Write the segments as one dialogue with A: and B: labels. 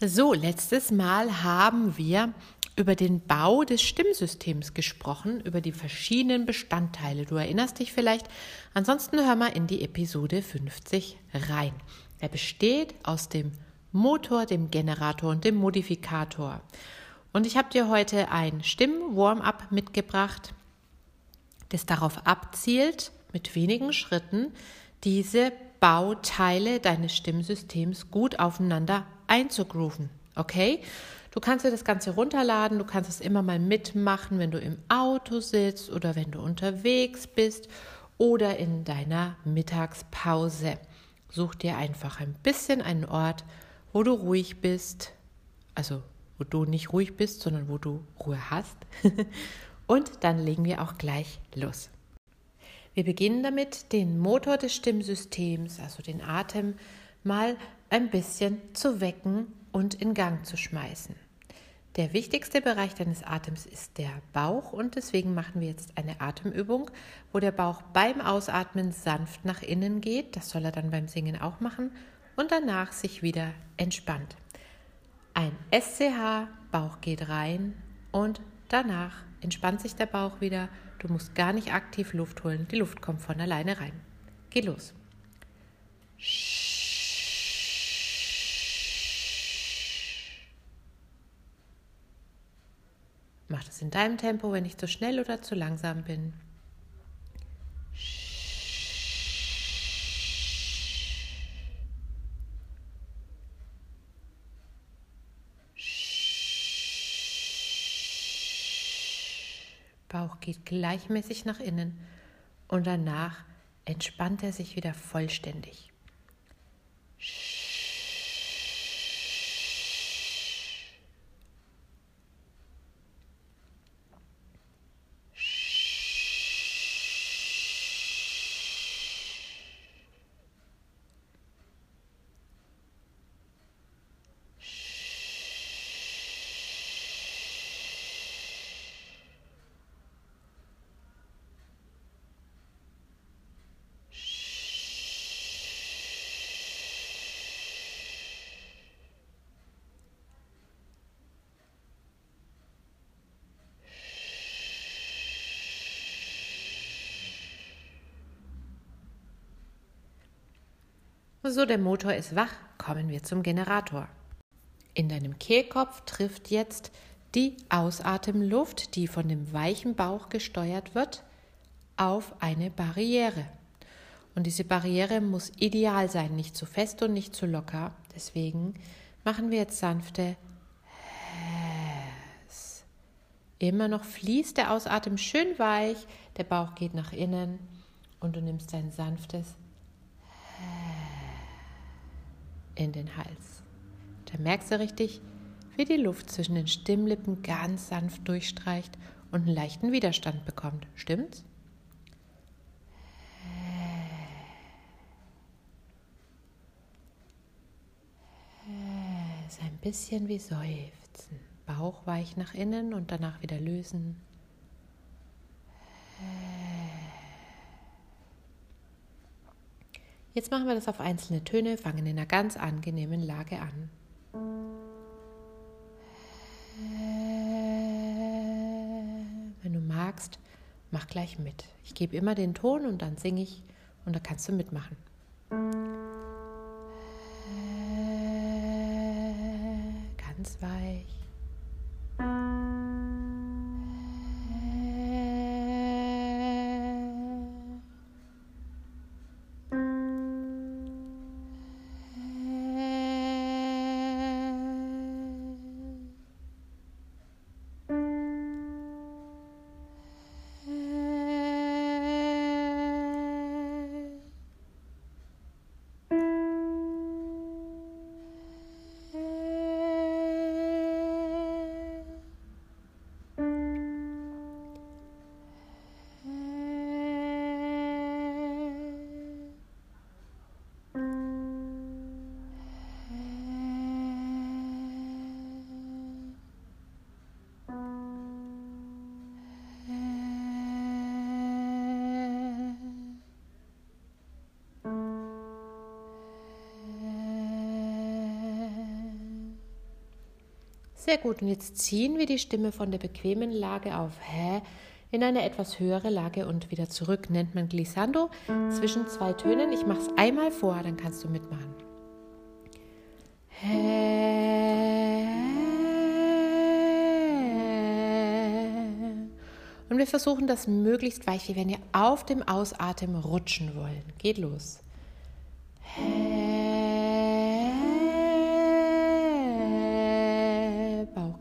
A: So, letztes Mal haben wir über den Bau des Stimmsystems gesprochen, über die verschiedenen Bestandteile. Du erinnerst dich vielleicht. Ansonsten hör mal in die Episode 50 rein. Er besteht aus dem Motor, dem Generator und dem Modifikator. Und ich habe dir heute ein Stimm-Warm-up mitgebracht, das darauf abzielt, mit wenigen Schritten diese Bauteile deines Stimmsystems gut aufeinander einzugrooven. Okay? Du kannst dir das Ganze runterladen, du kannst es immer mal mitmachen, wenn du im Auto sitzt oder wenn du unterwegs bist oder in deiner Mittagspause. Such dir einfach ein bisschen einen Ort, wo du ruhig bist, also wo du nicht ruhig bist, sondern wo du Ruhe hast. Und dann legen wir auch gleich los. Wir beginnen damit, den Motor des Stimmsystems, also den Atem, mal ein bisschen zu wecken und in Gang zu schmeißen. Der wichtigste Bereich deines Atems ist der Bauch und deswegen machen wir jetzt eine Atemübung, wo der Bauch beim Ausatmen sanft nach innen geht, das soll er dann beim Singen auch machen, und danach sich wieder entspannt. Ein SCH, Bauch geht rein und danach entspannt sich der Bauch wieder. Du musst gar nicht aktiv Luft holen, die Luft kommt von alleine rein. Geh los. Mach das in deinem Tempo, wenn ich zu schnell oder zu langsam bin. Bauch geht gleichmäßig nach innen und danach entspannt er sich wieder vollständig. So, der Motor ist wach, kommen wir zum Generator. In deinem Kehlkopf trifft jetzt die Ausatemluft, die von dem weichen Bauch gesteuert wird, auf eine Barriere. Und diese Barriere muss ideal sein, nicht zu fest und nicht zu locker. Deswegen machen wir jetzt sanfte. Immer noch fließt der Ausatem schön weich, der Bauch geht nach innen und du nimmst ein sanftes in den Hals. Da merkst du richtig, wie die Luft zwischen den Stimmlippen ganz sanft durchstreicht und einen leichten Widerstand bekommt. Stimmt's? Ist ein bisschen wie Seufzen. Bauch weich nach innen und danach wieder lösen. Jetzt machen wir das auf einzelne Töne, fangen in einer ganz angenehmen Lage an. Wenn du magst, mach gleich mit. Ich gebe immer den Ton und dann singe ich und da kannst du mitmachen. Ganz weich. Sehr gut. Und jetzt ziehen wir die Stimme von der bequemen Lage auf Hä in eine etwas höhere Lage und wieder zurück. Nennt man Glissando zwischen zwei Tönen. Ich mache es einmal vor, dann kannst du mitmachen. Und wir versuchen das möglichst weich, wie wenn wir auf dem Ausatmen rutschen wollen. Geht los.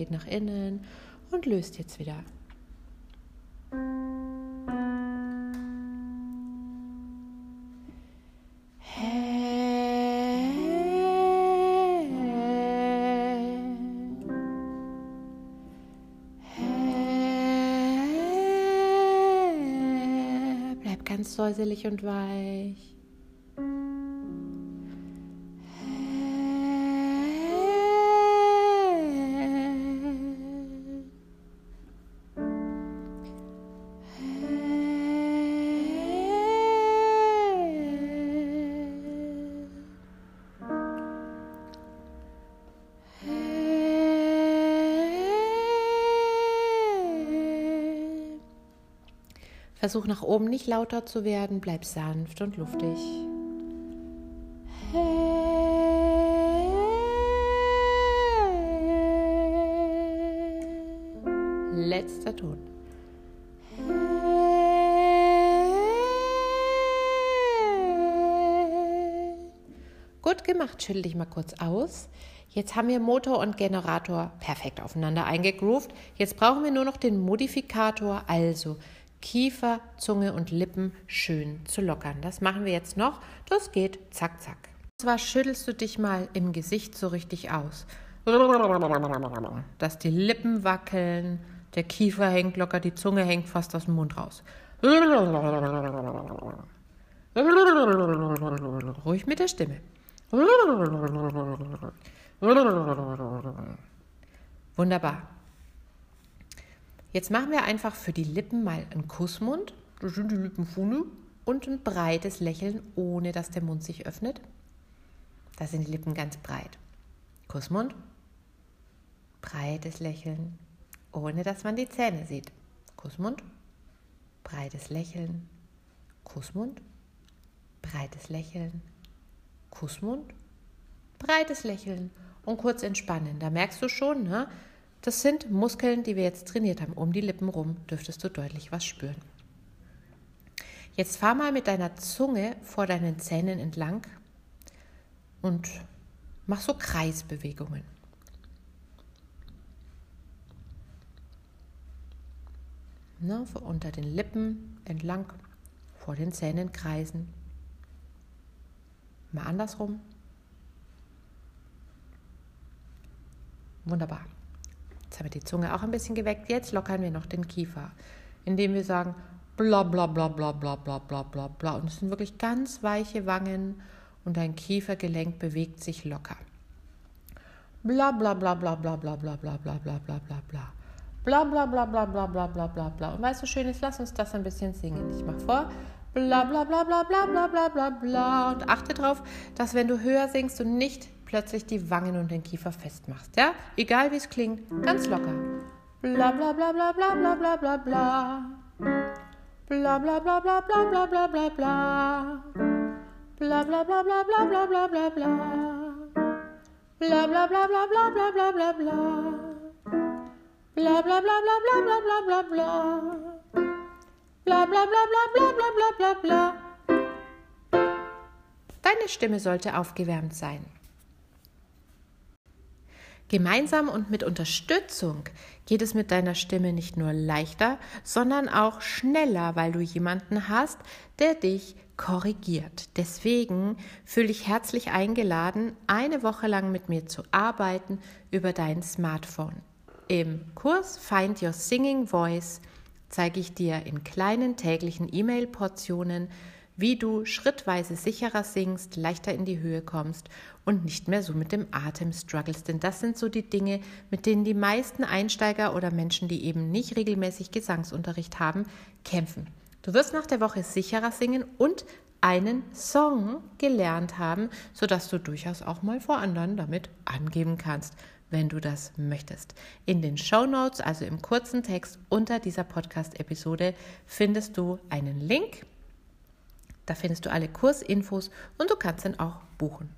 A: Geht nach innen und löst jetzt wieder. Ganz säuselig und weich. Versuch nach oben nicht lauter zu werden, bleib sanft und luftig. Letzter Ton. Gut gemacht, schüttel dich mal kurz aus. Jetzt haben wir Motor und Generator perfekt aufeinander eingegroovt. Jetzt brauchen wir nur noch den Modifikator, also Kiefer, Zunge und Lippen schön zu lockern. Das machen wir jetzt noch. Das geht zack, zack. Und zwar schüttelst du dich mal im Gesicht so richtig aus. Dass die Lippen wackeln, der Kiefer hängt locker, die Zunge hängt fast aus dem Mund raus. Ruhig mit der Stimme. Wunderbar. Jetzt machen wir einfach für die Lippen mal einen Kussmund. Das sind die Lippen vorne. Und ein breites Lächeln, ohne dass der Mund sich öffnet. Da sind die Lippen ganz breit. Kussmund. Breites Lächeln, ohne dass man die Zähne sieht. Kussmund. Breites Lächeln. Kussmund. Breites Lächeln. Kussmund. Breites Lächeln und kurz entspannen. Da merkst du schon, ne? Das sind Muskeln, die wir jetzt trainiert haben. Um die Lippen rum dürftest du deutlich was spüren. Jetzt fahr mal mit deiner Zunge vor deinen Zähnen entlang und mach so Kreisbewegungen. Ne, unter den Lippen entlang, vor den Zähnen kreisen. Mal andersrum. Wunderbar. Jetzt haben wir die Zunge auch ein bisschen geweckt. Jetzt lockern wir noch den Kiefer, indem wir sagen bla bla bla bla bla bla bla bla bla. Und es sind wirklich ganz weiche Wangen und dein Kiefergelenk bewegt sich locker. Bla bla bla bla bla bla bla bla bla bla bla bla bla. Bla bla bla bla bla bla bla bla bla. Und weißt du, schön ist, lass uns das ein bisschen singen. Ich mach vor. Bla bla bla bla bla bla bla bla bla. Und achte darauf, dass wenn du höher singst und nicht plötzlich die Wangen und den Kiefer festmachst. Ja? Egal wie es klingt, ganz locker. Bla bla bla bla bla bla bla bla bla. Bla bla bla bla bla bla bla bla bla. Bla bla bla bla bla bla bla bla bla. Bla bla bla bla bla bla bla bla bla. Bla bla bla bla bla bla bla bla bla. Bla bla bla bla bla bla bla bla bla. Deine Stimme sollte aufgewärmt sein. Gemeinsam und mit Unterstützung geht es mit deiner Stimme nicht nur leichter, sondern auch schneller, weil du jemanden hast, der dich korrigiert. Deswegen fühle ich herzlich eingeladen, eine Woche lang mit mir zu arbeiten über dein Smartphone. Im Kurs Find Your Singing Voice zeige ich dir in kleinen täglichen E-Mail-Portionen, wie du schrittweise sicherer singst, leichter in die Höhe kommst und nicht mehr so mit dem Atem struggles. Denn das sind so die Dinge, mit denen die meisten Einsteiger oder Menschen, die eben nicht regelmäßig Gesangsunterricht haben, kämpfen. Du wirst nach der Woche sicherer singen und einen Song gelernt haben, sodass du durchaus auch mal vor anderen damit angeben kannst wenn du das möchtest. In den Show Notes, also im kurzen Text unter dieser Podcast-Episode, findest du einen Link da findest du alle Kursinfos und du kannst dann auch buchen.